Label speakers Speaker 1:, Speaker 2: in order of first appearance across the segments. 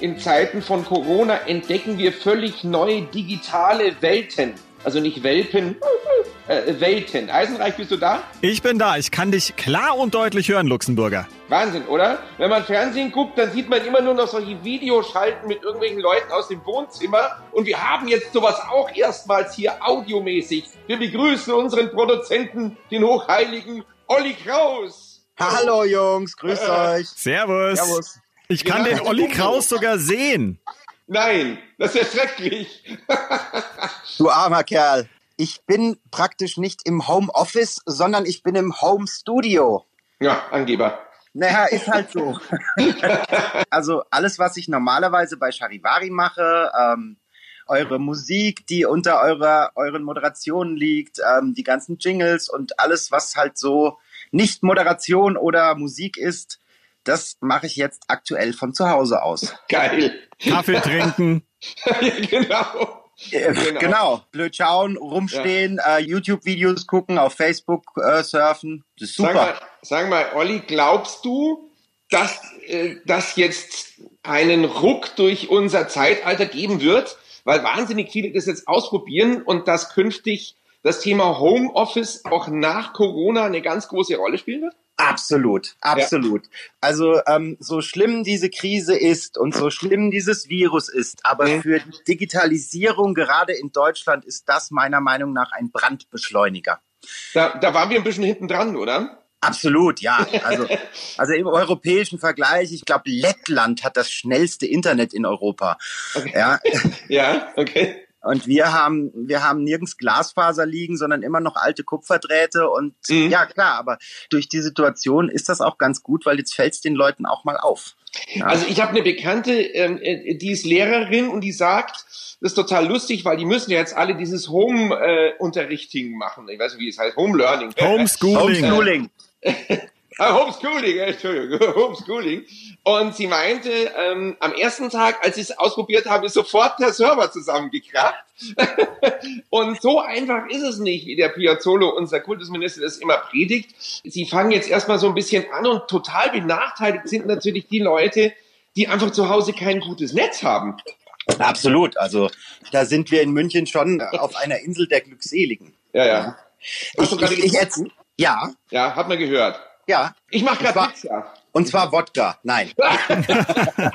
Speaker 1: In Zeiten von Corona entdecken wir völlig neue digitale Welten. Also nicht Welpen, äh, Welten. Eisenreich, bist du da?
Speaker 2: Ich bin da. Ich kann dich klar und deutlich hören, Luxemburger.
Speaker 1: Wahnsinn, oder? Wenn man Fernsehen guckt, dann sieht man immer nur noch solche Videoschalten mit irgendwelchen Leuten aus dem Wohnzimmer. Und wir haben jetzt sowas auch erstmals hier audiomäßig. Wir begrüßen unseren Produzenten, den hochheiligen Olli Kraus.
Speaker 3: Hallo Jungs, grüßt
Speaker 1: Äh,
Speaker 3: euch.
Speaker 2: Servus.
Speaker 3: Servus.
Speaker 2: Ich kann den Olli Kraus sogar sehen.
Speaker 1: Nein, das ist ja schrecklich.
Speaker 3: Du armer Kerl. Ich bin praktisch nicht im Homeoffice, sondern ich bin im Home Studio.
Speaker 1: ja, Angeber.
Speaker 3: Naja, ist halt so. also alles, was ich normalerweise bei Charivari mache, ähm, eure Musik, die unter eurer, euren Moderationen liegt, ähm, die ganzen Jingles und alles, was halt so nicht Moderation oder Musik ist, das mache ich jetzt aktuell von zu Hause aus.
Speaker 1: Geil.
Speaker 2: Kaffee trinken.
Speaker 1: ja, genau.
Speaker 3: Äh,
Speaker 1: Genau.
Speaker 3: Genau. blöd schauen, rumstehen, äh, YouTube-Videos gucken, auf Facebook äh, surfen. Das ist
Speaker 1: Sag
Speaker 3: super.
Speaker 1: mal, sag mal, Olli, glaubst du, dass äh, das jetzt einen Ruck durch unser Zeitalter geben wird, weil wahnsinnig viele das jetzt ausprobieren und dass künftig das Thema Homeoffice auch nach Corona eine ganz große Rolle spielen wird?
Speaker 3: Absolut, absolut. Also ähm, so schlimm diese Krise ist und so schlimm dieses Virus ist, aber
Speaker 1: Mhm.
Speaker 3: für die Digitalisierung gerade in Deutschland ist das meiner Meinung nach ein Brandbeschleuniger.
Speaker 1: Da, da waren wir ein bisschen hinten dran, oder?
Speaker 3: Absolut, ja. Also, also im europäischen Vergleich, ich glaube, Lettland hat das schnellste Internet in Europa.
Speaker 1: Okay.
Speaker 3: Ja,
Speaker 1: Ja, okay.
Speaker 3: Und wir haben, wir haben nirgends Glasfaser liegen, sondern immer noch alte Kupferdrähte. Und
Speaker 1: Mhm.
Speaker 3: ja, klar, aber durch die Situation ist das auch ganz gut, weil jetzt fällt es den Leuten auch mal auf. Ja.
Speaker 1: Also ich habe eine Bekannte, ähm, äh, die ist Lehrerin und die sagt, das ist total lustig, weil die müssen ja jetzt alle dieses Home-Unterrichting machen. Ich weiß nicht, wie es heißt, Home-Learning.
Speaker 2: Homeschooling.
Speaker 3: Homeschooling.
Speaker 1: Ah, Homeschooling, äh, Entschuldigung, Homeschooling. Und sie meinte, ähm, am ersten Tag, als sie es ausprobiert haben, ist sofort der Server zusammengekracht. und so einfach ist es nicht, wie der Piazzolo, unser Kultusminister, das immer predigt. Sie fangen jetzt erstmal so ein bisschen an und total benachteiligt sind natürlich die Leute, die einfach zu Hause kein gutes Netz haben.
Speaker 3: Absolut. Also da sind wir in München schon auf einer Insel der Glückseligen.
Speaker 1: Ja, ja.
Speaker 3: Ich, ich, ich jetzt, ja,
Speaker 1: Ja, hat man gehört.
Speaker 3: Ja.
Speaker 1: Ich mache
Speaker 3: Das
Speaker 1: gerade Pizza.
Speaker 3: Und zwar Wodka. Nein.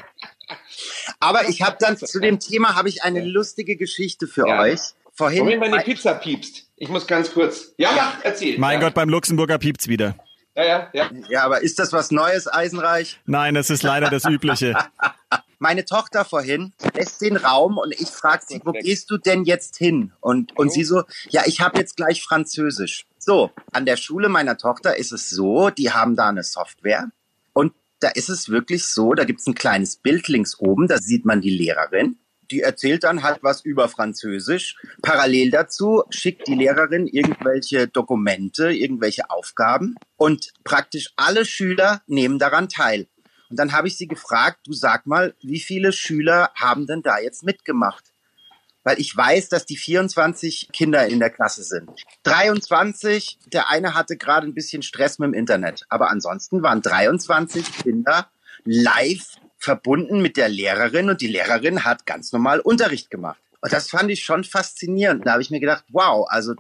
Speaker 3: Aber ich habe dann zu dem Thema habe ich eine lustige Geschichte für
Speaker 1: Ja.
Speaker 3: euch. Vorhin.
Speaker 1: Moment, meine Pizza piepst. Ich muss ganz kurz. Ja, ja, erzähl.
Speaker 2: Mein
Speaker 1: ja.
Speaker 2: Gott, beim Luxemburger piept's wieder.
Speaker 1: Ja, ja, ja.
Speaker 3: ja, aber ist das was Neues, Eisenreich?
Speaker 2: Nein, es ist leider das Übliche.
Speaker 3: meine Tochter vorhin lässt den Raum und ich frage sie, wo gehst du denn jetzt hin? Und, und sie so, ja, ich habe jetzt gleich Französisch. So, an der Schule meiner Tochter ist es so, die haben da eine Software und da ist es wirklich so, da gibt's ein kleines Bild links oben, da sieht man die Lehrerin. Die erzählt dann halt was über Französisch. Parallel dazu schickt die Lehrerin irgendwelche Dokumente, irgendwelche Aufgaben und praktisch alle Schüler nehmen daran teil. Und dann habe ich sie gefragt, du sag mal, wie viele Schüler haben denn da jetzt mitgemacht? Weil ich weiß, dass die 24 Kinder in der Klasse sind. 23, der eine hatte gerade ein bisschen Stress mit dem Internet. Aber ansonsten waren 23 Kinder live verbunden mit der Lehrerin und die Lehrerin hat ganz normal Unterricht gemacht. Und das fand ich schon faszinierend. Da habe ich mir gedacht, wow, also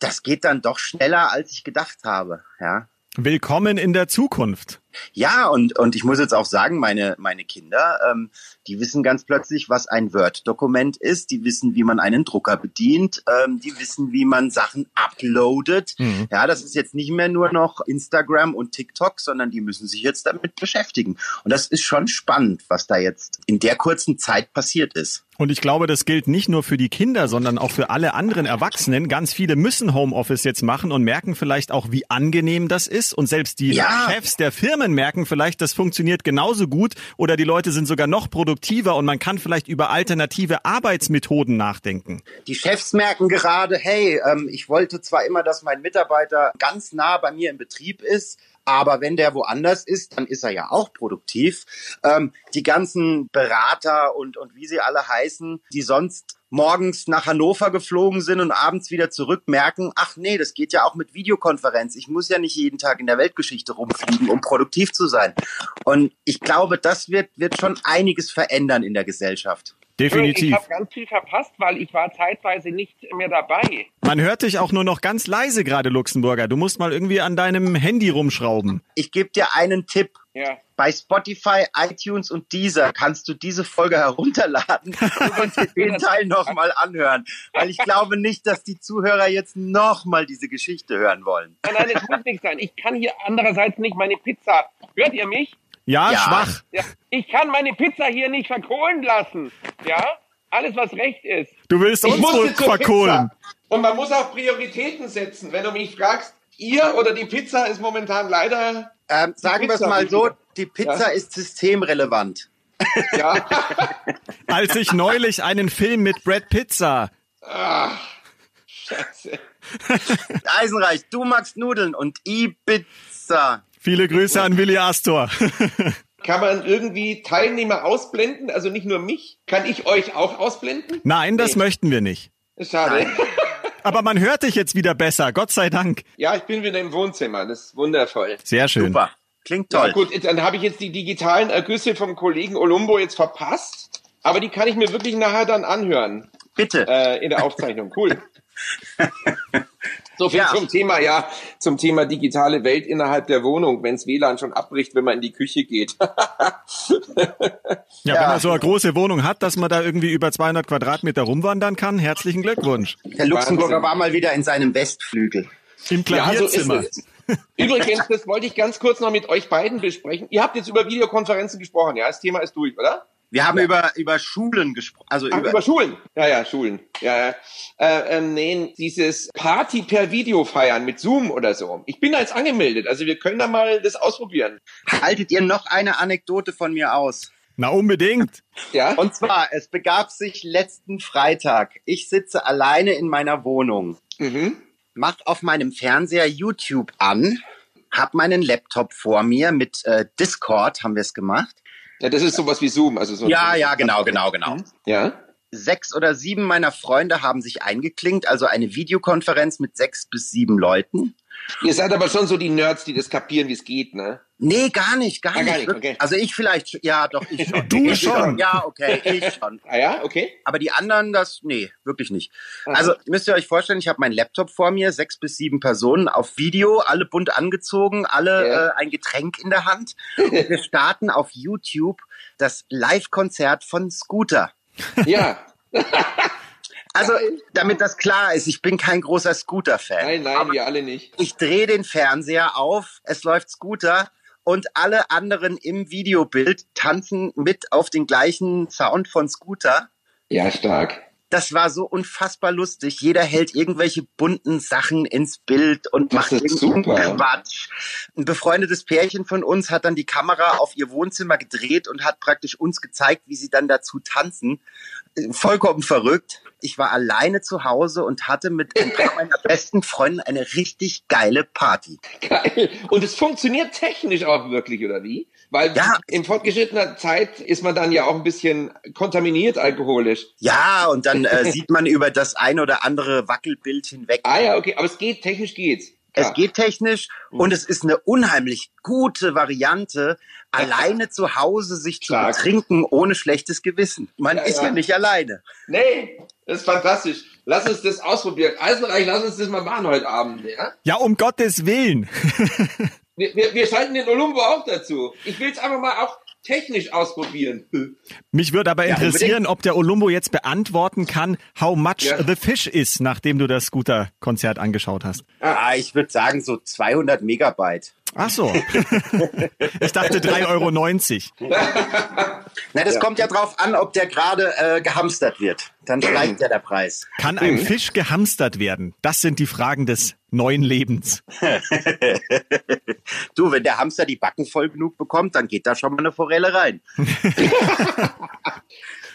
Speaker 3: das geht dann doch schneller, als ich gedacht habe. Ja.
Speaker 2: Willkommen in der Zukunft.
Speaker 3: Ja, und, und ich muss jetzt auch sagen, meine, meine Kinder, ähm, die wissen ganz plötzlich, was ein Word-Dokument ist. Die wissen, wie man einen Drucker bedient. Ähm, die wissen, wie man Sachen uploadet.
Speaker 2: Mhm.
Speaker 3: Ja, das ist jetzt nicht mehr nur noch Instagram und TikTok, sondern die müssen sich jetzt damit beschäftigen. Und das ist schon spannend, was da jetzt in der kurzen Zeit passiert ist.
Speaker 2: Und ich glaube, das gilt nicht nur für die Kinder, sondern auch für alle anderen Erwachsenen. Ganz viele müssen Homeoffice jetzt machen und merken vielleicht auch, wie angenehm das ist. Und selbst die
Speaker 3: Ja.
Speaker 2: Chefs der Firmen Firmen merken vielleicht, das funktioniert genauso gut oder die Leute sind sogar noch produktiver und man kann vielleicht über alternative Arbeitsmethoden nachdenken.
Speaker 3: Die Chefs merken gerade, hey, ähm, ich wollte zwar immer, dass mein Mitarbeiter ganz nah bei mir im Betrieb ist, aber wenn der woanders ist, dann ist er ja auch produktiv. Ähm, die ganzen Berater und, und wie sie alle heißen, die sonst morgens nach Hannover geflogen sind und abends wieder zurück, merken, ach nee, das geht ja auch mit Videokonferenz. Ich muss ja nicht jeden Tag in der Weltgeschichte rumfliegen, um produktiv zu sein. Und ich glaube, das wird, wird schon einiges verändern in der Gesellschaft.
Speaker 2: Definitiv.
Speaker 1: Ich habe ganz viel verpasst, weil ich war zeitweise nicht mehr dabei.
Speaker 2: Man hört dich auch nur noch ganz leise gerade, Luxemburger. Du musst mal irgendwie an deinem Handy rumschrauben.
Speaker 3: Ich gebe dir einen Tipp.
Speaker 1: Ja.
Speaker 3: Bei Spotify, iTunes und Deezer kannst du diese Folge herunterladen und den Teil nochmal anhören. Weil ich glaube nicht, dass die Zuhörer jetzt nochmal diese Geschichte hören wollen.
Speaker 1: Nein, nein, es muss nicht sein. Ich kann hier andererseits nicht meine Pizza. Hört ihr mich?
Speaker 2: Ja,
Speaker 3: Ja.
Speaker 2: schwach.
Speaker 1: Ja. Ich kann meine Pizza hier nicht verkohlen lassen. Ja? Alles, was recht ist.
Speaker 2: Du willst
Speaker 1: Ich
Speaker 2: uns verkohlen.
Speaker 1: Pizza. Und man muss auch Prioritäten setzen. Wenn du mich fragst, ihr oder die Pizza ist momentan leider,
Speaker 3: Ähm, sagen wir es
Speaker 1: Pizza
Speaker 3: mal so, die Pizza
Speaker 1: Ja.
Speaker 3: ist systemrelevant.
Speaker 1: ja.
Speaker 2: Als ich neulich einen Film mit Brad Pizza.
Speaker 1: ah, scheiße.
Speaker 3: Eisenreich, du magst Nudeln und Ibiza.
Speaker 2: Viele Grüße an Willi Astor.
Speaker 1: Kann man irgendwie Teilnehmer ausblenden? Also nicht nur mich. Kann ich euch auch ausblenden?
Speaker 2: Nein, das
Speaker 1: Nee.
Speaker 2: möchten wir nicht.
Speaker 1: Schade.
Speaker 2: Aber man hört dich jetzt wieder besser, Gott sei Dank.
Speaker 1: Ja, ich bin wieder im Wohnzimmer. Das ist wundervoll.
Speaker 2: Sehr schön.
Speaker 3: Super. Klingt
Speaker 1: Ja,
Speaker 3: toll.
Speaker 1: gut, dann habe ich jetzt die digitalen Ergüsse vom Kollegen Olumbo jetzt verpasst. Aber die kann ich mir wirklich nachher dann anhören
Speaker 3: Bitte.
Speaker 1: äh, in der Aufzeichnung. Cool. So viel
Speaker 3: Ja.
Speaker 1: zum Thema, ja, zum Thema digitale Welt innerhalb der Wohnung, wenns WLAN schon abbricht, wenn man in die Küche geht.
Speaker 2: Ja, wenn man so eine große Wohnung hat, dass man da irgendwie über 200 Quadratmeter rumwandern kann, herzlichen Glückwunsch.
Speaker 3: Der Luxemburger
Speaker 1: Wahnsinn.
Speaker 3: war mal wieder in seinem Westflügel.
Speaker 2: Im
Speaker 1: Ja, so ist
Speaker 2: Klavierzimmer.
Speaker 1: es. Übrigens, das wollte ich ganz kurz noch mit euch beiden besprechen. Ihr habt jetzt über Videokonferenzen gesprochen, ja? Das Thema ist durch, oder?
Speaker 3: Wir haben über, über Schulen gesprochen. Also
Speaker 1: Ach,
Speaker 3: über,
Speaker 1: über Schulen. Ja, ja, Schulen. Ja, ja. Äh, ähm, nee, dieses Party per Video feiern mit Zoom oder so. Ich bin da jetzt angemeldet, also wir können da mal das ausprobieren.
Speaker 3: haltet ihr noch eine Anekdote von mir aus?
Speaker 2: Na, unbedingt.
Speaker 1: Ja?
Speaker 3: Und zwar, es begab sich letzten Freitag. Ich sitze alleine in meiner Wohnung,
Speaker 1: mhm.
Speaker 3: mach auf meinem Fernseher YouTube an, hab meinen Laptop vor mir mit äh, Discord haben wir es gemacht.
Speaker 1: Ja, das ist sowas wie Zoom, also so.
Speaker 3: Ja, ja, genau, genau, genau.
Speaker 1: Ja.
Speaker 3: Sechs oder sieben meiner Freunde haben sich eingeklinkt, also eine Videokonferenz mit sechs bis sieben Leuten.
Speaker 1: Ihr seid aber schon so die Nerds, die das kapieren, wie es geht, ne?
Speaker 3: Nee, gar nicht, gar,
Speaker 1: Ah, gar
Speaker 3: nicht.
Speaker 1: nicht, okay.
Speaker 3: Also ich vielleicht, ja, doch, ich schon.
Speaker 2: Du
Speaker 3: ich
Speaker 2: schon.
Speaker 3: Ja, okay, ich schon.
Speaker 1: Ah ja, okay.
Speaker 3: Aber die anderen, das, nee, wirklich nicht. Also müsst ihr euch vorstellen, ich habe meinen Laptop vor mir, sechs bis sieben Personen auf Video, alle bunt angezogen, alle
Speaker 1: Ja.
Speaker 3: äh, ein Getränk in der Hand. Und wir starten auf YouTube das Live-Konzert von Scooter.
Speaker 1: Ja.
Speaker 3: Also, damit das klar ist, ich bin kein großer Scooter-Fan.
Speaker 1: Nein, nein, wir alle nicht.
Speaker 3: Ich drehe den Fernseher auf, es läuft Scooter und alle anderen im Videobild tanzen mit auf den gleichen Sound von Scooter.
Speaker 1: Ja, stark.
Speaker 3: Das war so unfassbar lustig. Jeder hält irgendwelche bunten Sachen ins Bild und
Speaker 1: Das
Speaker 3: macht irgendeinen
Speaker 1: super.
Speaker 3: Quatsch. Ein befreundetes Pärchen von uns hat dann die Kamera auf ihr Wohnzimmer gedreht und hat praktisch uns gezeigt, wie sie dann dazu tanzen. Vollkommen verrückt. Ich war alleine zu Hause und hatte mit ein paar meiner besten Freunden eine richtig geile Party.
Speaker 1: Geil. Und es funktioniert technisch auch wirklich, oder wie? Weil
Speaker 3: Ja.
Speaker 1: in fortgeschrittener Zeit ist man dann ja auch ein bisschen kontaminiert alkoholisch.
Speaker 3: Ja, und dann äh, sieht man über das ein oder andere Wackelbild hinweg.
Speaker 1: Ah ja, okay, aber es geht, technisch geht's.
Speaker 3: Es geht technisch und es ist eine unheimlich gute Variante, alleine zu Hause sich zu
Speaker 1: Stark.
Speaker 3: betrinken ohne schlechtes Gewissen. Man
Speaker 1: Ja,
Speaker 3: ist ja.
Speaker 1: ja.
Speaker 3: nicht alleine.
Speaker 1: Nee, das ist fantastisch. Lass uns das ausprobieren. Eisenreich, lass uns das mal machen heute Abend, ja?
Speaker 2: Ja, um Gottes Willen.
Speaker 1: Wir, wir, wir schalten den Olumbo auch dazu. Ich will es einfach mal auch technisch ausprobieren.
Speaker 2: Mich würde aber
Speaker 3: Ja,
Speaker 2: interessieren, ob der Olumbo jetzt beantworten kann, how much
Speaker 1: Ja.
Speaker 2: the fish is, nachdem du das Scooter-Konzert angeschaut hast.
Speaker 3: Ah, ich würde sagen so 200 Megabyte.
Speaker 2: Ach so. ich dachte 3,90 Euro.
Speaker 3: Na, das kommt ja drauf an, ob der gerade äh, gehamstert wird. Dann steigt ja der Preis.
Speaker 2: Kann ein Fisch gehamstert werden? Das sind die Fragen des neuen Lebens.
Speaker 3: du, wenn der Hamster die Backen voll genug bekommt, dann geht da schon mal eine Forelle rein.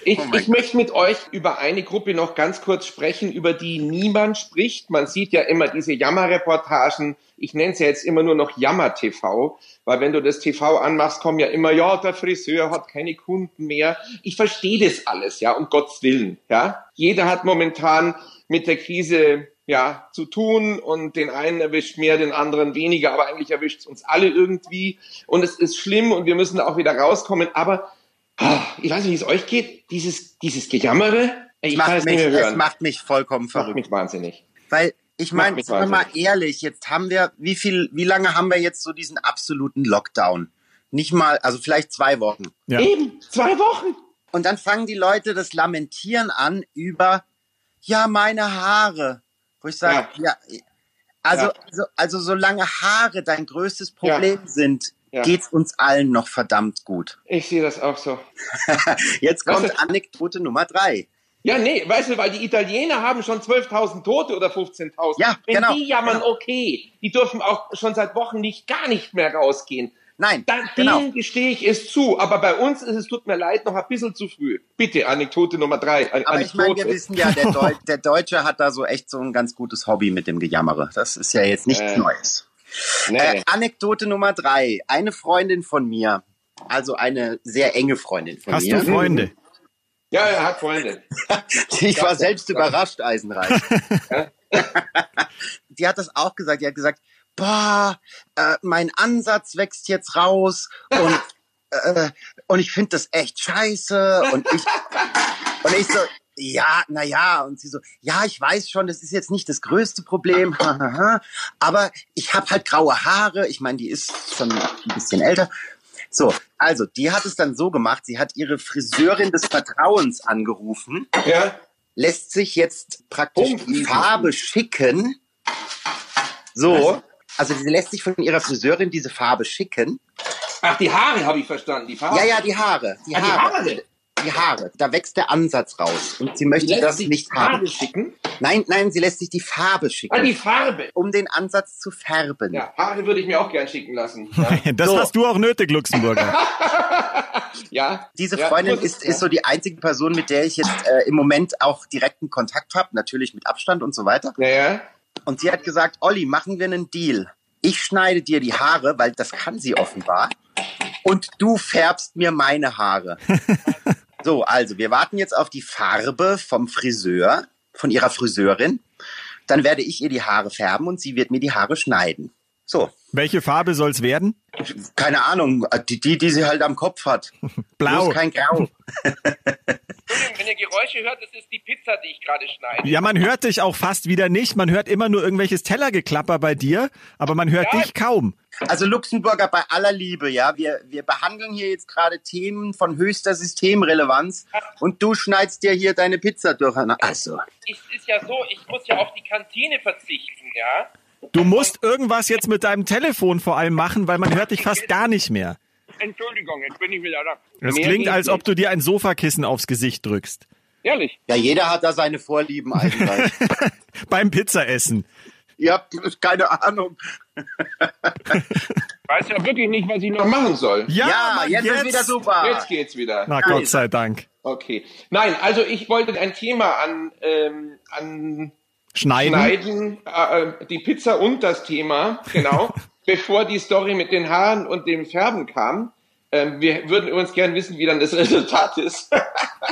Speaker 1: Ich,
Speaker 3: Oh
Speaker 1: ich möchte mit euch über eine Gruppe noch ganz kurz sprechen, über die niemand spricht. Man sieht ja immer diese Jammerreportagen. Ich nenne es ja jetzt immer nur noch Jammer-TV, weil wenn du das TV anmachst, kommen ja immer, ja, der Friseur hat keine Kunden mehr. Ich verstehe das alles, ja, um Gottes Willen, ja. Jeder hat momentan mit der Krise ja, zu tun und den einen erwischt mehr, den anderen weniger, aber eigentlich erwischt es uns alle irgendwie und es ist schlimm und wir müssen da auch wieder rauskommen, aber ah, ich weiß nicht, wie es euch geht, dieses, dieses Gejammere, ich kann
Speaker 3: macht
Speaker 1: es nicht
Speaker 3: mich,
Speaker 1: mehr
Speaker 3: es
Speaker 1: hören.
Speaker 3: macht mich vollkommen
Speaker 1: macht
Speaker 3: verrückt.
Speaker 1: mich wahnsinnig.
Speaker 3: Weil ich
Speaker 1: Macht
Speaker 3: meine, sagen wir mal ehrlich, jetzt haben wir, wie viel, wie lange haben wir jetzt so diesen absoluten Lockdown? Nicht mal, also vielleicht zwei Wochen.
Speaker 2: Ja.
Speaker 1: Eben, zwei Wochen.
Speaker 3: Und dann fangen die Leute das Lamentieren an über, ja, meine Haare. Wo ich sage, ja, also,
Speaker 1: Ja.
Speaker 3: also, also solange Haare dein größtes Problem sind,
Speaker 1: Ja.
Speaker 3: geht's uns allen noch verdammt gut.
Speaker 1: Ich sehe das auch so.
Speaker 3: Jetzt kommt
Speaker 1: ist-
Speaker 3: Anekdote Nummer drei.
Speaker 1: Ja, nee, weißt du, weil die Italiener haben schon 12.000 Tote oder 15.000.
Speaker 3: Ja,
Speaker 1: Wenn
Speaker 3: genau,
Speaker 1: die jammern,
Speaker 3: genau.
Speaker 1: okay. Die dürfen auch schon seit Wochen nicht, gar nicht mehr rausgehen.
Speaker 3: Nein,
Speaker 1: Dann,
Speaker 3: genau.
Speaker 1: Denen gestehe ich es zu. Aber bei uns ist es, tut mir leid, noch ein bisschen zu früh. Bitte, Anekdote Nummer drei. An
Speaker 3: Aber ich meine, wir
Speaker 1: Anekdote.
Speaker 3: wissen ja, der, Deu der Deutsche hat da so echt so ein ganz gutes Hobby mit dem Gejammere. Das ist ja jetzt nichts
Speaker 1: Äh,
Speaker 3: Neues.
Speaker 1: Nee.
Speaker 3: Äh, Anekdote Nummer drei. Eine Freundin von mir, also eine sehr enge Freundin von
Speaker 2: Hast
Speaker 3: mir.
Speaker 2: du Freunde?
Speaker 1: ja, er hat Freunde.
Speaker 3: Ich war selbst überrascht, Eisenreich. die hat das auch gesagt. Die hat gesagt, boah, äh, mein Ansatz wächst jetzt raus und, äh, und ich finde das echt scheiße. Und ich, und ich so, ja, na ja. Und sie so, ja, ich weiß schon, das ist jetzt nicht das größte Problem, aber ich habe halt graue Haare. Ich meine, die ist schon ein bisschen älter. So, also die hat es dann so gemacht, sie hat ihre Friseurin des Vertrauens angerufen
Speaker 1: Ja,
Speaker 3: lässt sich jetzt praktisch die Farbe schicken. So. Also sie lässt sich von ihrer Friseurin diese Farbe schicken.
Speaker 1: Ach, die Haare habe ich verstanden. Die Farbe.
Speaker 3: Ja, ja, die Haare. Die
Speaker 1: Ah, die
Speaker 3: Haare.
Speaker 1: Haare.
Speaker 3: Die Haare. Da wächst der Ansatz raus. Und sie möchte
Speaker 1: lässt
Speaker 3: das
Speaker 1: sich
Speaker 3: nicht
Speaker 1: die Farbe
Speaker 3: haben.
Speaker 1: schicken.
Speaker 3: Nein, nein, sie lässt sich die Farbe schicken.
Speaker 1: Ah, die Farbe.
Speaker 3: um den Ansatz zu färben.
Speaker 1: Ja, Haare würde ich mir auch gern schicken lassen. Ja.
Speaker 2: Das
Speaker 3: So.
Speaker 2: hast du auch nötig, Luxemburger.
Speaker 1: ja.
Speaker 3: Diese
Speaker 1: Ja,
Speaker 3: Freundin ist, ist so die einzige Person, mit der ich jetzt äh, im Moment auch direkten Kontakt habe, natürlich mit Abstand und so weiter.
Speaker 1: Naja.
Speaker 3: Und sie hat gesagt, Olli, machen wir einen Deal. Ich schneide dir die Haare, weil das kann sie offenbar. Und du färbst mir meine Haare. So, also wir warten jetzt auf die Farbe vom Friseur, von ihrer Friseurin. Dann werde ich ihr die Haare färben und sie wird mir die Haare schneiden. So,
Speaker 2: Welche Farbe soll's werden?
Speaker 3: keine Ahnung, die, die, die sie halt am Kopf hat.
Speaker 2: Blau.
Speaker 3: Bloß kein Grau.
Speaker 1: Wenn ihr Geräusche hört, das ist die Pizza, die ich gerade schneide.
Speaker 2: Ja, man hört dich auch fast wieder nicht. Man hört immer nur irgendwelches Tellergeklapper bei dir, aber man hört
Speaker 1: Ja.
Speaker 2: dich kaum.
Speaker 3: Also Luxemburger bei aller Liebe, ja, wir, wir behandeln hier jetzt gerade Themen von höchster Systemrelevanz und du schneidest dir hier deine Pizza durch. Also,
Speaker 1: Es ist ja so, ich muss ja auf die Kantine verzichten, ja.
Speaker 2: Du musst irgendwas jetzt mit deinem Telefon vor allem machen, weil man hört dich fast gar nicht mehr.
Speaker 1: Entschuldigung, jetzt bin ich wieder da.
Speaker 2: Es klingt, als ob du dir ein Sofakissen aufs Gesicht drückst.
Speaker 1: Ehrlich.
Speaker 3: ja, jeder hat da seine Vorlieben eigentlich.
Speaker 2: Beim Pizzaessen.
Speaker 3: ja, keine Ahnung.
Speaker 1: Weiß ja wirklich nicht, was ich noch machen soll.
Speaker 2: Ja,
Speaker 3: Ja,
Speaker 2: Mann,
Speaker 3: jetzt, ist wieder super.
Speaker 1: Jetzt geht's wieder.
Speaker 2: Na Gott sei Dank.
Speaker 1: Okay. Nein, also ich wollte ein Thema an, ähm, an
Speaker 2: Schneiden.
Speaker 1: Schneiden, äh, die Pizza und das Thema, genau, bevor die Story mit den Haaren und dem Färben kam. Ähm, wir würden übrigens gern wissen, wie dann das Resultat ist.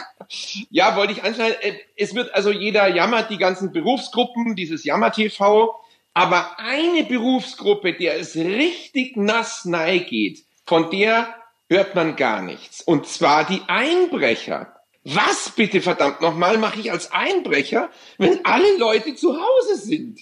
Speaker 1: ja, wollte ich anschneiden. Äh, Es wird also jeder jammert, die ganzen Berufsgruppen, dieses Jammer-TV. Aber eine Berufsgruppe, der es richtig nass nahe geht, von der hört man gar nichts. Und zwar die Einbrecher. Was bitte verdammt nochmal mache ich als Einbrecher, wenn alle Leute zu Hause sind?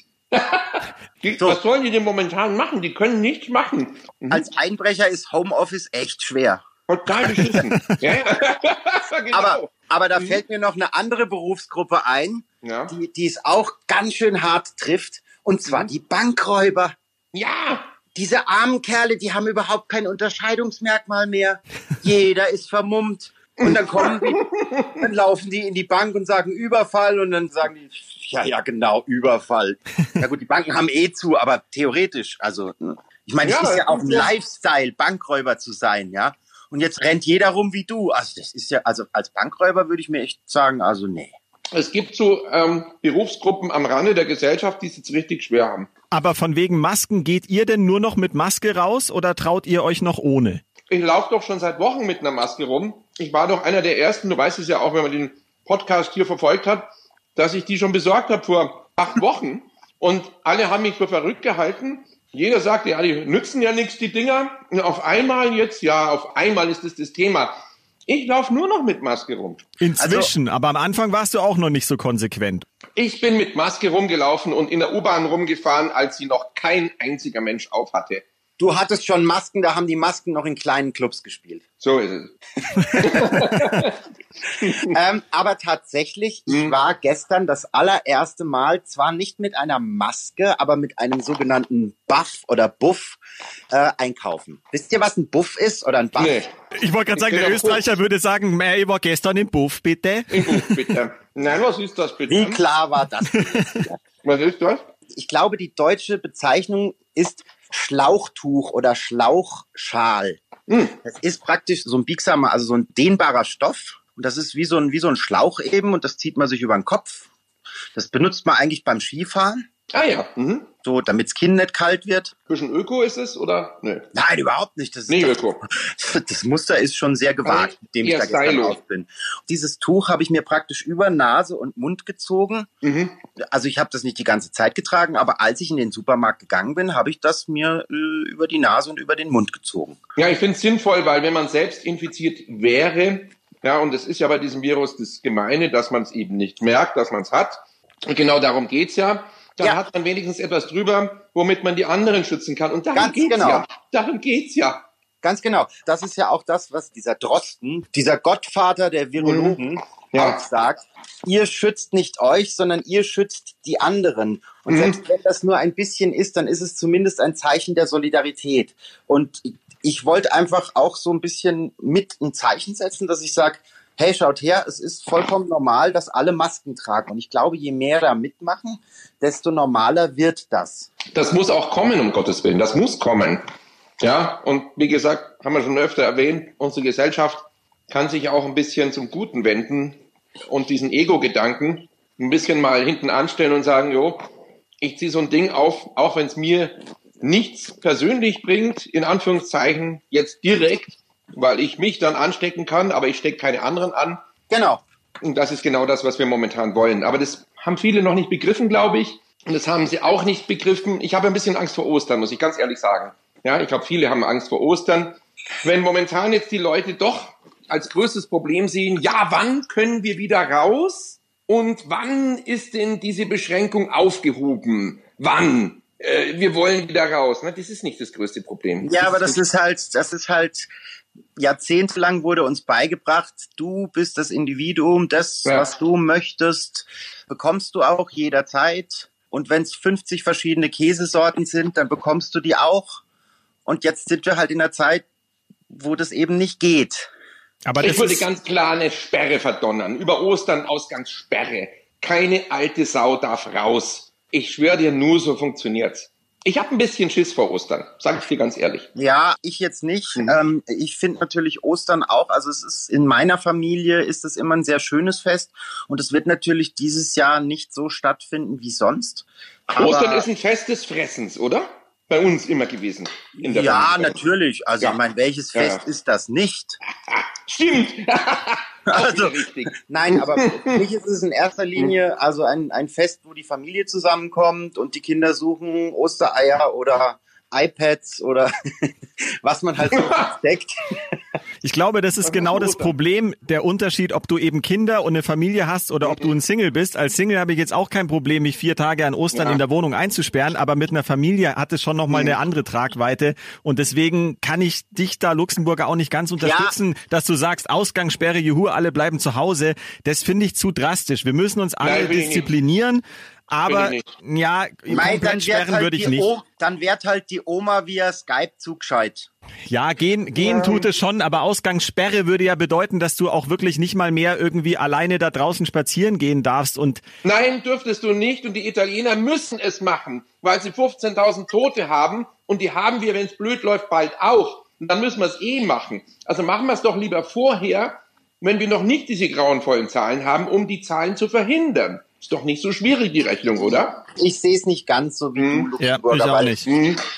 Speaker 1: Die,
Speaker 3: So.
Speaker 1: Was sollen die denn momentan machen? Die können nichts machen. Mhm.
Speaker 3: Als Einbrecher ist Homeoffice echt schwer.
Speaker 1: Total beschissen. ja, genau.
Speaker 3: Aber, aber da fällt mir noch eine andere Berufsgruppe ein,
Speaker 1: Ja.
Speaker 3: die, die es auch ganz schön hart trifft. Und zwar die Bankräuber.
Speaker 1: ja,
Speaker 3: Diese armen Kerle, die haben überhaupt kein Unterscheidungsmerkmal mehr. Jeder ist vermummt. Und dann kommen die, dann laufen die in die Bank und sagen Überfall und dann sagen die, ja, ja, genau, Überfall. Ja gut, die Banken haben eh zu, aber theoretisch, also ne? ich meine, es
Speaker 1: Ja,
Speaker 3: ist ja auch ein Lifestyle, Bankräuber zu sein, ja. Und jetzt rennt jeder rum wie du. Also das ist ja, also als Bankräuber würde ich mir echt sagen, also nee.
Speaker 1: Es gibt so ähm, Berufsgruppen am Rande der Gesellschaft, die es jetzt richtig schwer haben.
Speaker 2: Aber von wegen Masken, geht ihr denn nur noch mit Maske raus oder traut ihr euch noch ohne?
Speaker 1: Ich laufe doch schon seit Wochen mit einer Maske rum. Ich war doch einer der ersten, du weißt es ja auch, wenn man den Podcast hier verfolgt hat, dass ich die schon besorgt habe vor acht Wochen. Und alle haben mich für verrückt gehalten. Jeder sagte, ja, die nützen ja nichts, die Dinger. Und auf einmal jetzt, ja, auf einmal ist das das Thema. Ich laufe nur noch mit Maske rum.
Speaker 2: Inzwischen, aber am Anfang warst du auch noch nicht so konsequent.
Speaker 1: Ich bin mit Maske rumgelaufen und in der U-Bahn rumgefahren, als sie noch kein einziger Mensch auf hatte.
Speaker 3: Du hattest schon Masken, da haben die Masken noch in kleinen Clubs gespielt.
Speaker 1: So ist es.
Speaker 3: ähm, aber tatsächlich, ich
Speaker 1: Mhm.
Speaker 3: war gestern das allererste Mal, zwar nicht mit einer Maske, aber mit einem sogenannten Buff oder Buff äh, einkaufen. Wisst ihr, was ein Buff ist oder ein Buff?
Speaker 1: Nee,
Speaker 2: Ich wollte gerade sagen, der Österreicher würde sagen, "Meh, ich war gestern im Buff, bitte.
Speaker 1: im Buch bitte. Nein, was ist das bitte?
Speaker 3: Wie klar war das?
Speaker 1: Was ist das?
Speaker 3: ich glaube, die deutsche Bezeichnung ist Schlauchtuch oder Schlauchschal.
Speaker 1: Hm.
Speaker 3: Das ist praktisch so ein biegsamer, also so ein dehnbarer Stoff. Und das ist wie so ein, wie so ein Schlauch eben und das zieht man sich über den Kopf. Das benutzt man eigentlich beim Skifahren,
Speaker 1: Ah ja. Mhm.
Speaker 3: so damit's Kinn nicht kalt wird.
Speaker 1: Bisschen Öko ist es oder? Nö.
Speaker 3: Nein, überhaupt nicht. Das, ist
Speaker 1: Nee,
Speaker 3: das,
Speaker 1: Öko.
Speaker 3: das Muster ist schon sehr gewagt, mit dem ich da gestern raus bin. Dieses Tuch habe ich mir praktisch über Nase und Mund gezogen.
Speaker 1: Mhm.
Speaker 3: Also ich habe das nicht die ganze Zeit getragen, aber als ich in den Supermarkt gegangen bin, habe ich das mir äh, über die Nase und über den Mund gezogen.
Speaker 1: Ja, ich finde es sinnvoll, weil wenn man selbst infiziert wäre, ja, und es ist ja bei diesem Virus das Gemeine, dass man es eben nicht merkt, dass man es hat. Und genau darum geht's ja. Dann
Speaker 3: Ja.
Speaker 1: hat man wenigstens etwas drüber, womit man die anderen schützen kann. Und darum
Speaker 3: Ganz
Speaker 1: geht's
Speaker 3: genau.
Speaker 1: ja. Darum geht's ja.
Speaker 3: Ganz genau. Das ist ja auch das, was dieser Drosten, dieser Gottvater der Virologen,
Speaker 1: Ja.
Speaker 3: auch sagt. Ihr schützt nicht euch, sondern ihr schützt die anderen. Und
Speaker 1: Mhm.
Speaker 3: selbst wenn das nur ein bisschen ist, dann ist es zumindest ein Zeichen der Solidarität. Und ich wollte einfach auch so ein bisschen mit ein Zeichen setzen, dass ich sage, hey, schaut her, es ist vollkommen normal, dass alle Masken tragen. Und ich glaube, je mehr da mitmachen, desto normaler wird das.
Speaker 1: Das muss auch kommen, um Gottes Willen. Das muss kommen. Ja, und wie gesagt, haben wir schon öfter erwähnt, unsere Gesellschaft kann sich auch ein bisschen zum Guten wenden und diesen Ego-Gedanken ein bisschen mal hinten anstellen und sagen, jo, ich ziehe so ein Ding auf, auch wenn es mir nichts persönlich bringt, in Anführungszeichen, jetzt direkt, weil ich mich dann anstecken kann, aber ich stecke keine anderen an.
Speaker 3: Genau.
Speaker 1: Und das ist genau das, was wir momentan wollen. Aber das haben viele noch nicht begriffen, glaube ich. Und das haben sie auch nicht begriffen. Ich habe ein bisschen Angst vor Ostern, muss ich ganz ehrlich sagen. Ja, ich glaube, viele haben Angst vor Ostern. Wenn momentan jetzt die Leute doch als größtes Problem sehen, ja, wann können wir wieder raus? Und wann ist denn diese Beschränkung aufgehoben? Wann? Äh, wir wollen wieder raus. Ne? Das ist nicht das größte Problem.
Speaker 3: Ja, aber das ist halt, das ist halt, jahrzehntelang wurde uns beigebracht, du bist das Individuum, das,
Speaker 1: Ja.
Speaker 3: was du möchtest, bekommst du auch jederzeit. Und wenn es 50 verschiedene Käsesorten sind, dann bekommst du die auch. Und jetzt sind wir halt in einer Zeit, wo das eben nicht geht.
Speaker 2: Aber
Speaker 1: Ich
Speaker 2: das
Speaker 1: würde ganz klar eine Sperre verdonnern. Über Ostern Ausgangssperre. Keine alte Sau darf raus. Ich schwöre dir, nur so funktioniert's. Ich habe ein bisschen Schiss vor Ostern, sage ich dir ganz ehrlich.
Speaker 3: Ja, ich jetzt nicht.
Speaker 1: Mhm.
Speaker 3: Ähm, ich finde natürlich Ostern auch. Also es ist in meiner Familie ist es immer ein sehr schönes Fest und es wird natürlich dieses Jahr nicht so stattfinden wie sonst. Aber-
Speaker 1: Ostern ist ein Fest des Fressens, oder? Bei uns immer gewesen.
Speaker 3: Ja,
Speaker 1: Familie.
Speaker 3: natürlich. Also
Speaker 1: Ja.
Speaker 3: ich meine, welches Fest
Speaker 1: ja.
Speaker 3: ist das nicht?
Speaker 1: Stimmt.
Speaker 3: Also-
Speaker 1: richtig.
Speaker 3: Nein, aber für mich ist es in erster Linie also ein, ein Fest, wo die Familie zusammenkommt und die Kinder suchen Ostereier oder iPads oder was man halt so entdeckt.
Speaker 2: Ich glaube, das ist
Speaker 1: Was
Speaker 2: genau
Speaker 1: ist
Speaker 2: das? Problem, der Unterschied, ob du eben Kinder und eine Familie hast oder ob du ein Single bist. Als Single habe ich jetzt auch kein Problem, mich vier Tage an Ostern
Speaker 1: Ja.
Speaker 2: in der Wohnung einzusperren, aber mit einer Familie hat es schon nochmal eine andere Tragweite und deswegen kann ich dich da, Luxemburger, auch nicht ganz unterstützen, dass du sagst, Ausgangssperre, juhu, alle bleiben zu Hause. Das finde ich zu drastisch. Wir müssen uns alle
Speaker 1: Nein,
Speaker 2: disziplinieren. Aber ja,
Speaker 3: Mei,
Speaker 2: sperren
Speaker 3: halt
Speaker 2: würde ich nicht.
Speaker 3: O dann wird halt die Oma via Skype zugescheit.
Speaker 2: Ja, gehen, gehen tut es schon, aber Ausgangssperre würde ja bedeuten, dass du auch wirklich nicht mal mehr irgendwie alleine da draußen spazieren gehen darfst und
Speaker 1: Nein, dürftest du nicht und die Italiener müssen es machen, weil sie 15.000 Tote haben und die haben wir, wenn es blöd läuft, bald auch. Und dann müssen wir es eh machen. Also machen wir es doch lieber vorher, wenn wir noch nicht diese grauenvollen Zahlen haben, um die Zahlen zu verhindern. Ist doch nicht so schwierig, die Rechnung, oder?
Speaker 3: Ich sehe es nicht ganz so wie
Speaker 1: Hm.
Speaker 3: du,
Speaker 2: ja, ich auch nicht.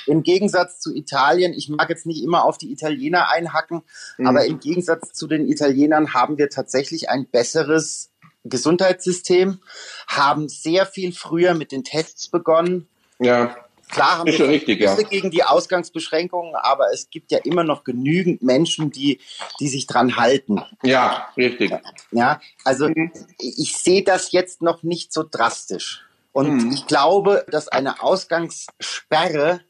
Speaker 3: Im Gegensatz zu Italien, ich mag jetzt nicht immer auf die Italiener einhacken,
Speaker 1: Mhm.
Speaker 3: aber im Gegensatz zu den Italienern haben wir tatsächlich ein besseres Gesundheitssystem, haben sehr viel früher mit den Tests begonnen.
Speaker 1: Ja.
Speaker 3: Klar haben
Speaker 1: Ist richtig, ja.
Speaker 3: Gegen die Ausgangsbeschränkungen, aber es gibt ja immer noch genügend Menschen, die, die sich dran halten.
Speaker 1: Ja, richtig.
Speaker 3: Ja, also
Speaker 1: Mhm.
Speaker 3: ich sehe das jetzt noch nicht so drastisch. Und
Speaker 1: Mhm.
Speaker 3: ich glaube, dass eine Ausgangssperre,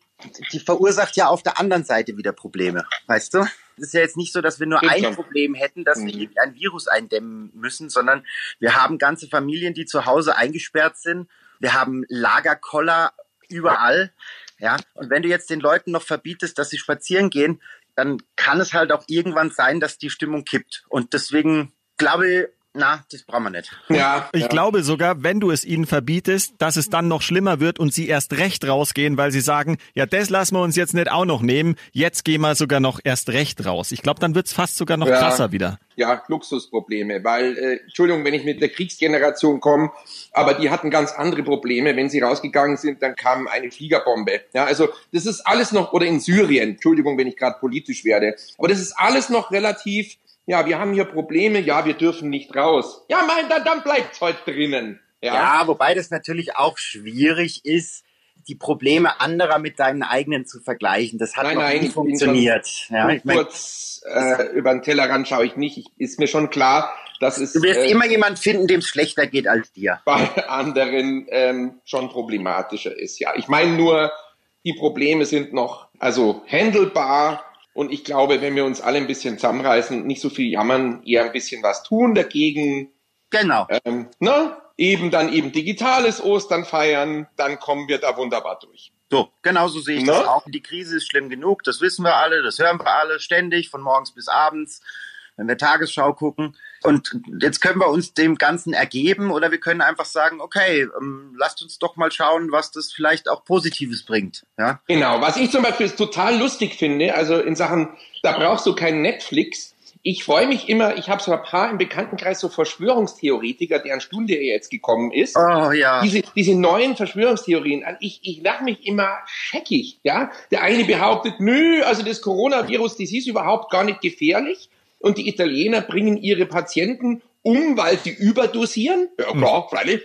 Speaker 3: die verursacht ja auf der anderen Seite wieder Probleme. Weißt du? Es ist ja jetzt nicht so, dass wir nur
Speaker 1: Stimmt
Speaker 3: ein. Problem hätten, dass wir
Speaker 1: Mhm.
Speaker 3: irgendein Virus eindämmen müssen, sondern wir haben ganze Familien, die zu Hause eingesperrt sind. Wir haben Lagerkoller überall. Ja, und wenn du jetzt den Leuten noch verbietest, dass sie spazieren gehen, dann kann es halt auch irgendwann sein, dass die Stimmung kippt. Und deswegen glaube ich, na, das brauchen wir nicht.
Speaker 1: Ja.
Speaker 2: Ich
Speaker 1: ja.
Speaker 2: glaube sogar, wenn du es ihnen verbietest, dass es dann noch schlimmer wird und sie erst recht rausgehen, weil sie sagen, ja, das lassen wir uns jetzt nicht auch noch nehmen, jetzt gehen wir sogar noch erst recht raus. Ich glaube, dann wird's fast sogar noch
Speaker 1: Ja.
Speaker 2: krasser wieder.
Speaker 1: ja, Luxusprobleme, weil, äh, Entschuldigung, wenn ich mit der Kriegsgeneration komme, aber die hatten ganz andere Probleme. Wenn sie rausgegangen sind, dann kam eine Fliegerbombe. Ja, also das ist alles noch, oder in Syrien, Entschuldigung, wenn ich gerade politisch werde, aber das ist alles noch relativ, ja, wir haben hier Probleme, ja, wir dürfen nicht raus. Ja, mein, dann, dann bleibt's halt drinnen. Ja,
Speaker 3: Ja, wobei das natürlich auch schwierig ist, die Probleme anderer mit deinen eigenen zu vergleichen. Das hat
Speaker 1: Nein,
Speaker 3: noch
Speaker 1: bin
Speaker 3: funktioniert. Ja, ich mein,
Speaker 1: kurz äh, über den Tellerrand schaue ich nicht. Ich, ist mir schon klar, dass es
Speaker 3: du wirst
Speaker 1: äh,
Speaker 3: immer jemand finden, dem es schlechter geht als dir.
Speaker 1: bei anderen ähm, schon problematischer ist. Ja, ich meine nur, die Probleme sind noch also handelbar und ich glaube, wenn wir uns alle ein bisschen zusammenreißen, nicht so viel jammern, eher ein bisschen was tun dagegen.
Speaker 3: Genau.
Speaker 1: Ähm, ne? Eben dann eben digitales Ostern feiern, dann kommen wir da wunderbar durch.
Speaker 3: So, genauso sehe ich
Speaker 1: Ne?
Speaker 3: das auch. Die Krise ist schlimm genug, das wissen wir alle, das hören wir alle ständig, von morgens bis abends, wenn wir Tagesschau gucken. Und jetzt können wir uns dem Ganzen ergeben oder wir können einfach sagen, okay, ähm, lasst uns doch mal schauen, was das vielleicht auch Positives bringt. Ja?
Speaker 1: Genau, was ich zum Beispiel total lustig finde, also in Sachen, da brauchst du kein Netflix. Ich freue mich immer, ich habe so ein paar im Bekanntenkreis so Verschwörungstheoretiker, deren Stunde jetzt gekommen ist.
Speaker 3: Oh ja.
Speaker 1: Diese, diese neuen Verschwörungstheorien, ich, ich lache mich immer scheckig, ja. Der eine behauptet, nö, also das Coronavirus, das ist überhaupt gar nicht gefährlich. Und die Italiener bringen ihre Patienten um, weil sie überdosieren. Ja klar, freilich.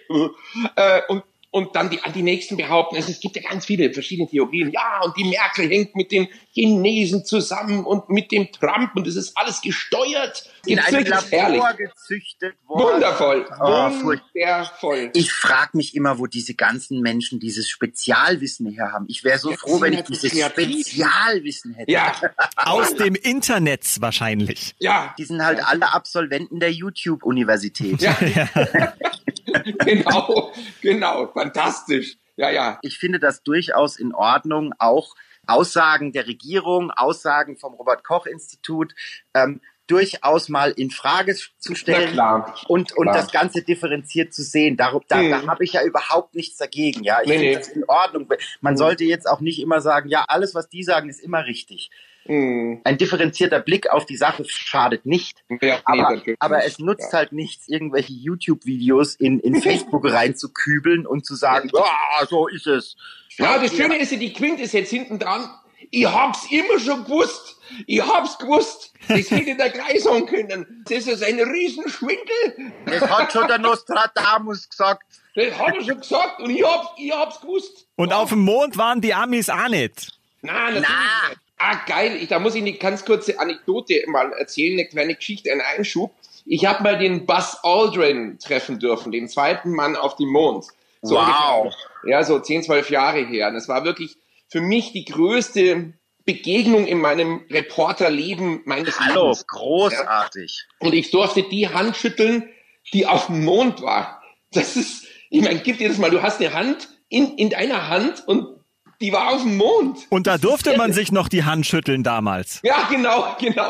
Speaker 1: Äh, und und dann die, die nächsten behaupten, also es gibt ja ganz viele verschiedene Theorien. Ja, und die Merkel hängt mit den Chinesen zusammen und mit dem Trump und das ist alles gesteuert.
Speaker 3: in einem
Speaker 1: wirklich herrlich.
Speaker 3: Labor gezüchtet worden.
Speaker 1: Wundervoll.
Speaker 3: Oh,
Speaker 1: Wundervoll.
Speaker 3: Ich frage mich immer, wo diese ganzen Menschen dieses Spezialwissen her haben. Ich wäre so
Speaker 1: Ja,
Speaker 3: froh, wenn ich dieses
Speaker 1: kreativ.
Speaker 3: Spezialwissen hätte.
Speaker 1: Ja,
Speaker 2: Aus dem Internet wahrscheinlich.
Speaker 1: ja,
Speaker 3: Die sind halt alle Absolventen der YouTube-Universität.
Speaker 1: ja. genau, genau, fantastisch. Ja, ja.
Speaker 3: Ich finde das durchaus in Ordnung, auch Aussagen der Regierung, Aussagen vom Robert-Koch-Institut ähm, durchaus mal in Frage zu stellen.
Speaker 1: klar.
Speaker 3: und, und
Speaker 1: Klar.
Speaker 3: das Ganze differenziert zu sehen. Darum, da, da
Speaker 1: Mhm.
Speaker 3: habe ich ja überhaupt nichts dagegen. Ja, ich
Speaker 1: Nee,
Speaker 3: finde
Speaker 1: nee.
Speaker 3: das in Ordnung. Man
Speaker 1: Mhm.
Speaker 3: sollte jetzt auch nicht immer sagen, ja, alles, was die sagen, ist immer richtig.
Speaker 1: Hm.
Speaker 3: Ein differenzierter Blick auf die Sache schadet nicht.
Speaker 1: Ja, nee,
Speaker 3: Aber,
Speaker 1: natürlich
Speaker 3: aber es nutzt
Speaker 1: ja.
Speaker 3: halt nichts, irgendwelche YouTube-Videos in, in Facebook reinzukübeln und zu sagen, ja, so ist es.
Speaker 1: Ja, das Schöne ist ja, die Quintessenz hinten dran. Ich hab's immer schon gewusst. Ich hab's gewusst. Das hätte der gleich sagen können. Das ist ein Riesenschwindel.
Speaker 3: Das hat schon der Nostradamus gesagt.
Speaker 1: Das hat er schon gesagt und ich hab's, ich hab's gewusst.
Speaker 2: Und auf dem Mond waren die Amis auch nicht.
Speaker 1: Na, natürlich
Speaker 3: Na.
Speaker 1: nicht. Ah, geil. Ich, da muss ich eine ganz kurze Anekdote mal erzählen, eine kleine Geschichte, einen Einschub. Ich habe mal den Buzz Aldrin treffen dürfen, den zweiten Mann auf dem Mond. So
Speaker 3: Wow.
Speaker 1: ungefähr, ja, so 10, 12 Jahre her. Und das war wirklich für mich die größte Begegnung in meinem Reporterleben meines
Speaker 3: Hallo,
Speaker 1: Lebens.
Speaker 3: großartig.
Speaker 1: Und ich durfte die Hand schütteln, die auf dem Mond war. Das ist, Ich meine, gib dir das mal, du hast eine Hand in, in deiner Hand und die war auf dem Mond.
Speaker 2: Und da durfte man sich noch die Hand schütteln damals.
Speaker 1: Ja, genau, genau.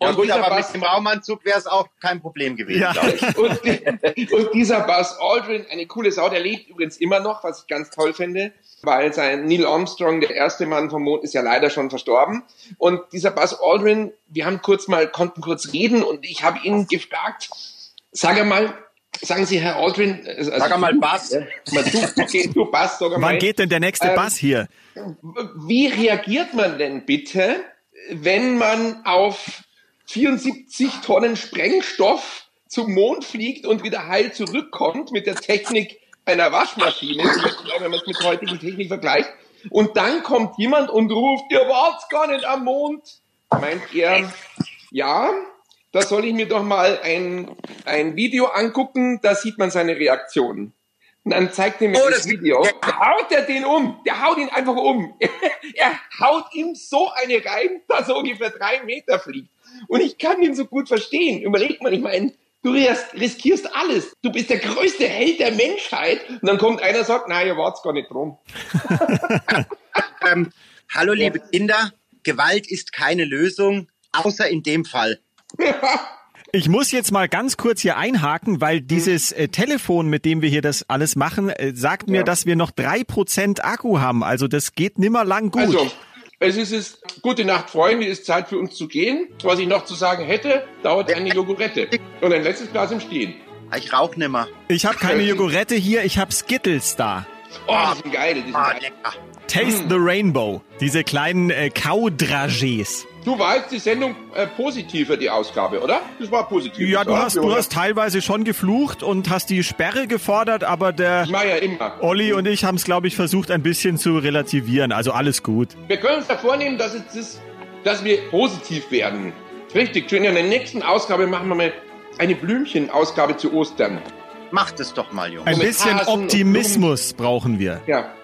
Speaker 3: Ja
Speaker 1: Und
Speaker 3: gut,
Speaker 1: dieser
Speaker 3: aber
Speaker 1: Buzz-
Speaker 3: mit dem Raumanzug wäre es auch kein Problem gewesen,
Speaker 2: Ja.
Speaker 3: glaube ich.
Speaker 1: und, und dieser Buzz Aldrin, eine coole Sau, der lebt übrigens immer noch, was ich ganz toll finde, weil sein Neil Armstrong, der erste Mann vom Mond, ist ja leider schon verstorben. Und dieser Buzz Aldrin, wir haben kurz mal, konnten kurz reden und ich habe ihn gefragt, sag mal, sagen Sie, Herr Aldrin, also
Speaker 3: Sag mal,
Speaker 1: du,
Speaker 3: Buzz.
Speaker 1: Ja, mal du, okay, du Buzz, sag mal,
Speaker 2: Wann geht denn der nächste
Speaker 1: Ähm,
Speaker 2: Bass hier?
Speaker 1: wie reagiert man denn bitte, wenn man auf 74 Tonnen Sprengstoff zum Mond fliegt und wieder heil zurückkommt mit der Technik einer Waschmaschine, wenn man es mit heutigen Technik vergleicht, und dann kommt jemand und ruft, ihr wart gar nicht am Mond. Meint er, ja, da soll ich mir doch mal ein, ein Video angucken, da sieht man seine Reaktion. Und dann zeigt er mir
Speaker 3: Oh,
Speaker 1: das,
Speaker 3: das-
Speaker 1: Video. Haut er den um. Der haut ihn einfach um. er haut ihm so eine rein, dass er ungefähr drei Meter fliegt. Und ich kann ihn so gut verstehen. Überleg mal, ich meine, du ris- riskierst alles. Du bist der größte Held der Menschheit. Und dann kommt einer und sagt, nein, ihr wart's gar nicht drum.
Speaker 3: Ähm, hallo, liebe Kinder. Gewalt ist keine Lösung, außer in dem Fall.
Speaker 2: Ich muss jetzt mal ganz kurz hier einhaken, weil dieses äh, Telefon, mit dem wir hier das alles machen, äh, sagt mir,
Speaker 1: Ja.
Speaker 2: dass wir noch drei Prozent Akku haben. Also das geht nimmer lang gut.
Speaker 1: Also, es ist es, gute Nacht, Freunde, ist Zeit für uns zu gehen. Was ich noch zu sagen hätte, dauert eine Jogurette. Und ein letztes Glas im Stehen.
Speaker 3: Ich rauch nimmer.
Speaker 2: ich habe keine Jogurette hier, ich habe Skittles da.
Speaker 1: Oh, die sind geil. Die sind geil.
Speaker 3: lecker.
Speaker 2: Taste the Rainbow. Diese kleinen äh, Kaudragés.
Speaker 1: Du warst die Sendung äh, positiver, die Ausgabe, oder? Das war positiv.
Speaker 2: Ja, du hast, du hast teilweise schon geflucht und hast die Sperre gefordert, aber der
Speaker 1: Ich mach ja immer.
Speaker 2: Olli und ich haben es, glaube ich, versucht, ein bisschen zu relativieren. Also alles gut.
Speaker 1: Wir können uns da vornehmen, dass, es das, dass wir positiv werden. Richtig, schön. In der nächsten Ausgabe machen wir mal eine Blümchen-Ausgabe zu Ostern.
Speaker 3: Macht es doch mal, Jungs.
Speaker 2: Ein bisschen Optimismus brauchen wir.
Speaker 1: Ja.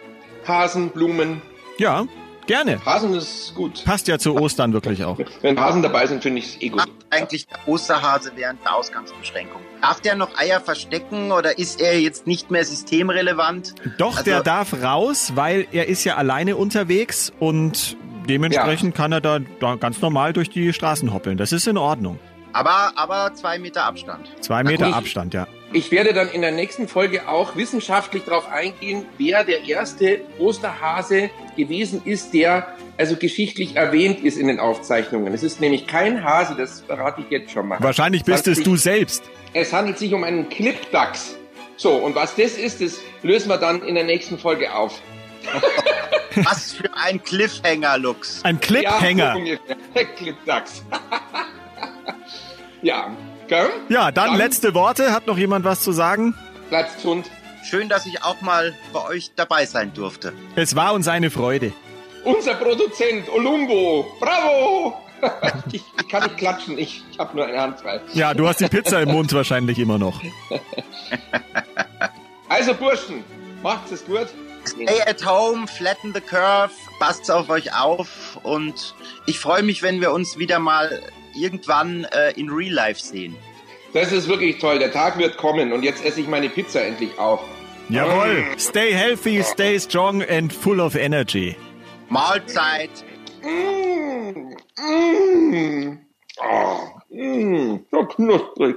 Speaker 1: Hasen, Blumen.
Speaker 2: Ja, gerne.
Speaker 1: Hasen ist gut.
Speaker 2: Passt ja zu Ostern wirklich auch.
Speaker 1: Wenn Hasen dabei sind, finde ich es eh gut.
Speaker 3: Macht eigentlich der Osterhase während der Ausgangsbeschränkung? Darf der noch Eier verstecken oder ist er jetzt nicht mehr systemrelevant?
Speaker 2: Doch,
Speaker 3: Also-
Speaker 2: der darf raus, weil er ist ja alleine unterwegs und dementsprechend kann er da, da ganz normal durch die Straßen hoppeln. Das ist in Ordnung.
Speaker 3: Aber, aber zwei Meter Abstand.
Speaker 2: Zwei Meter. Abstand, ja.
Speaker 1: Ich werde dann in der nächsten Folge auch wissenschaftlich darauf eingehen, wer der erste Osterhase gewesen ist, der also geschichtlich erwähnt ist in den Aufzeichnungen. Es ist nämlich kein Hase, das verrate ich jetzt schon mal.
Speaker 2: Wahrscheinlich bist es du selbst.
Speaker 1: Es handelt sich um einen Clipdachs. So, und was das ist, das lösen wir dann in der nächsten Folge auf.
Speaker 3: Was für ein Cliffhanger, Lux.
Speaker 2: Ein Cliphänger.
Speaker 1: Ja, so Clipdachs. ja, gell?
Speaker 2: Ja, dann
Speaker 1: Dann-
Speaker 2: letzte Worte. Hat noch jemand was zu sagen?
Speaker 1: Bleibt gesund.
Speaker 3: Schön, dass ich auch mal bei euch dabei sein durfte.
Speaker 2: Es war uns eine Freude.
Speaker 1: Unser Produzent Olumbo. Bravo! ich, ich kann nicht klatschen, ich, ich habe nur eine Hand frei.
Speaker 2: Ja, du hast die Pizza im Mund wahrscheinlich immer noch.
Speaker 1: Also Burschen, macht's es gut.
Speaker 3: Stay at home, flatten the curve, passt auf euch auf und ich freue mich, wenn wir uns wieder mal irgendwann äh, in Real Life sehen.
Speaker 1: Das ist wirklich toll. Der Tag wird kommen und jetzt esse ich meine Pizza endlich auf.
Speaker 2: Jawohl. Stay healthy, stay strong and full of energy.
Speaker 3: Mahlzeit.
Speaker 1: Mmh, mmh. Oh, mmh, so knusprig.